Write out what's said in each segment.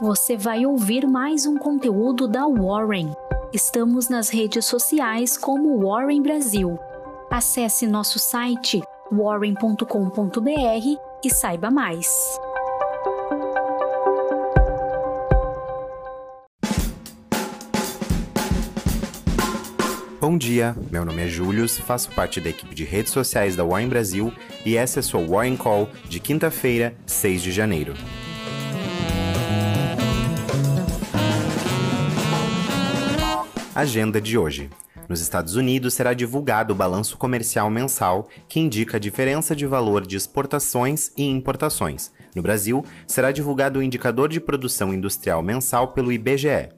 você vai ouvir mais um conteúdo da Warren. Estamos nas redes sociais como Warren Brasil. Acesse nosso site warren.com.br e saiba mais. Bom dia, meu nome é Július, faço parte da equipe de redes sociais da Warren Brasil e essa é a sua Warren Call de quinta-feira, 6 de janeiro. Agenda de hoje. Nos Estados Unidos será divulgado o balanço comercial mensal, que indica a diferença de valor de exportações e importações. No Brasil, será divulgado o indicador de produção industrial mensal pelo IBGE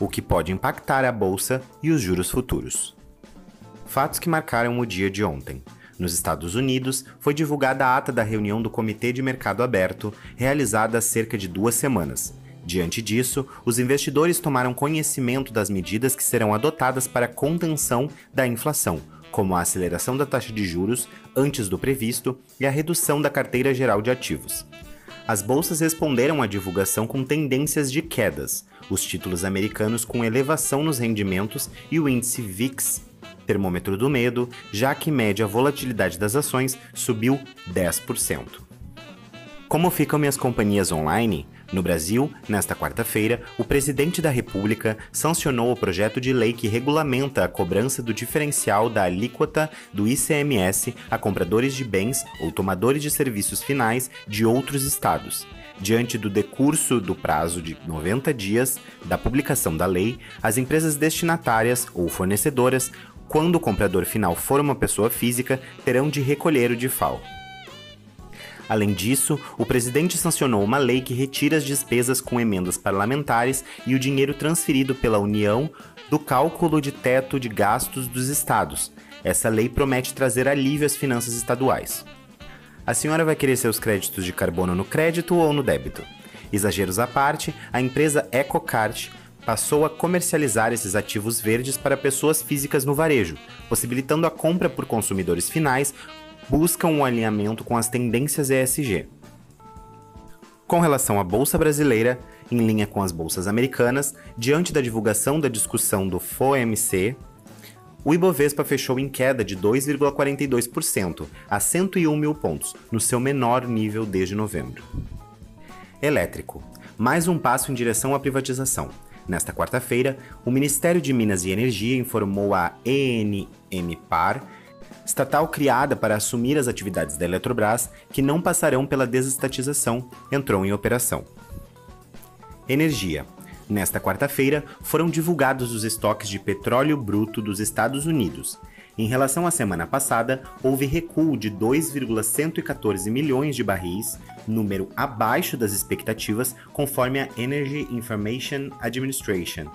o que pode impactar a bolsa e os juros futuros. Fatos que marcaram o dia de ontem. Nos Estados Unidos, foi divulgada a ata da reunião do Comitê de Mercado Aberto, realizada há cerca de duas semanas. Diante disso, os investidores tomaram conhecimento das medidas que serão adotadas para a contenção da inflação, como a aceleração da taxa de juros antes do previsto e a redução da carteira geral de ativos. As bolsas responderam à divulgação com tendências de quedas, os títulos americanos com elevação nos rendimentos e o índice VIX, termômetro do medo, já que média volatilidade das ações subiu 10%. Como ficam minhas companhias online? No Brasil, nesta quarta-feira, o presidente da República sancionou o projeto de lei que regulamenta a cobrança do diferencial da alíquota do ICMS a compradores de bens ou tomadores de serviços finais de outros estados. Diante do decurso do prazo de 90 dias da publicação da lei, as empresas destinatárias ou fornecedoras, quando o comprador final for uma pessoa física, terão de recolher o DIFAL. Além disso, o presidente sancionou uma lei que retira as despesas com emendas parlamentares e o dinheiro transferido pela União do cálculo de teto de gastos dos estados. Essa lei promete trazer alívio às finanças estaduais. A senhora vai querer seus créditos de carbono no crédito ou no débito? Exageros à parte, a empresa EcoCart passou a comercializar esses ativos verdes para pessoas físicas no varejo, possibilitando a compra por consumidores finais buscam um alinhamento com as tendências ESG. Com relação à Bolsa Brasileira, em linha com as bolsas americanas, diante da divulgação da discussão do FOMC, o Ibovespa fechou em queda de 2,42% a 101 mil pontos, no seu menor nível desde novembro. Elétrico. Mais um passo em direção à privatização. Nesta quarta-feira, o Ministério de Minas e Energia informou à ENMPAR estatal criada para assumir as atividades da Eletrobras, que não passarão pela desestatização, entrou em operação. Energia. Nesta quarta-feira, foram divulgados os estoques de petróleo bruto dos Estados Unidos. Em relação à semana passada, houve recuo de 2,114 milhões de barris, número abaixo das expectativas, conforme a Energy Information Administration.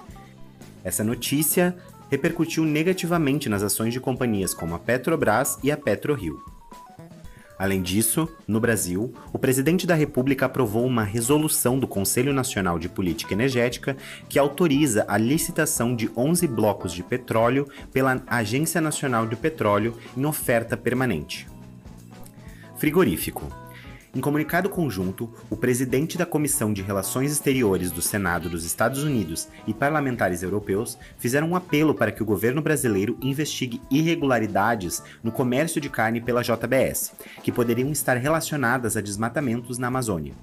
Essa notícia repercutiu negativamente nas ações de companhias como a Petrobras e a PetroRio. Além disso, no Brasil, o presidente da República aprovou uma resolução do Conselho Nacional de Política Energética que autoriza a licitação de 11 blocos de petróleo pela Agência Nacional de Petróleo em oferta permanente. Frigorífico. Em comunicado conjunto, o presidente da Comissão de Relações Exteriores do Senado dos Estados Unidos e parlamentares europeus fizeram um apelo para que o governo brasileiro investigue irregularidades no comércio de carne pela JBS, que poderiam estar relacionadas a desmatamentos na Amazônia.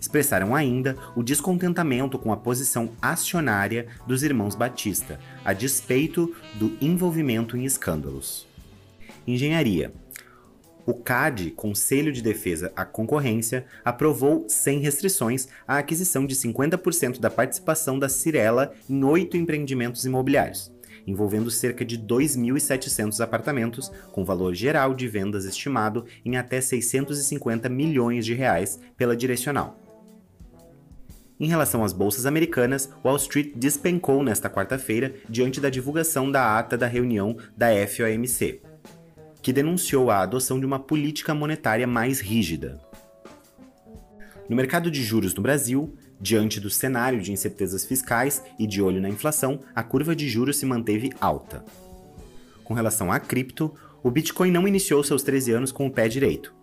Expressaram ainda o descontentamento com a posição acionária dos irmãos Batista, a despeito do envolvimento em escândalos. Engenharia o CAD, Conselho de Defesa à Concorrência, aprovou, sem restrições, a aquisição de 50% da participação da Cirela em oito empreendimentos imobiliários, envolvendo cerca de 2.700 apartamentos, com valor geral de vendas estimado em até 650 milhões de reais pela direcional. Em relação às bolsas americanas, Wall Street despencou nesta quarta-feira diante da divulgação da ata da reunião da FOMC, que denunciou a adoção de uma política monetária mais rígida. No mercado de juros no Brasil, diante do cenário de incertezas fiscais e de olho na inflação, a curva de juros se manteve alta. Com relação à cripto, o Bitcoin não iniciou seus 13 anos com o pé direito.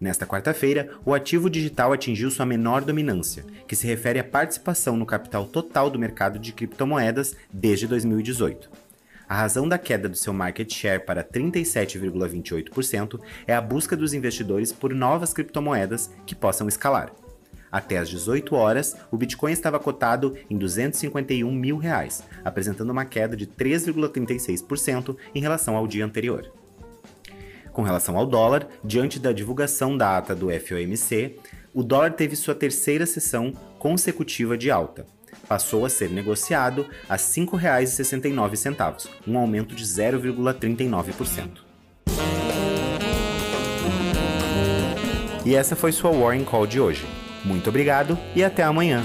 Nesta quarta-feira, o ativo digital atingiu sua menor dominância, que se refere à participação no capital total do mercado de criptomoedas desde 2018. A razão da queda do seu market share para 37,28% é a busca dos investidores por novas criptomoedas que possam escalar. Até às 18 horas, o Bitcoin estava cotado em 251 mil reais, apresentando uma queda de 3,36% em relação ao dia anterior. Com relação ao dólar, diante da divulgação da ata do FOMC, o dólar teve sua terceira sessão consecutiva de alta. Passou a ser negociado a R$ 5,69, um aumento de 0,39%. E essa foi sua Warren Call de hoje. Muito obrigado e até amanhã!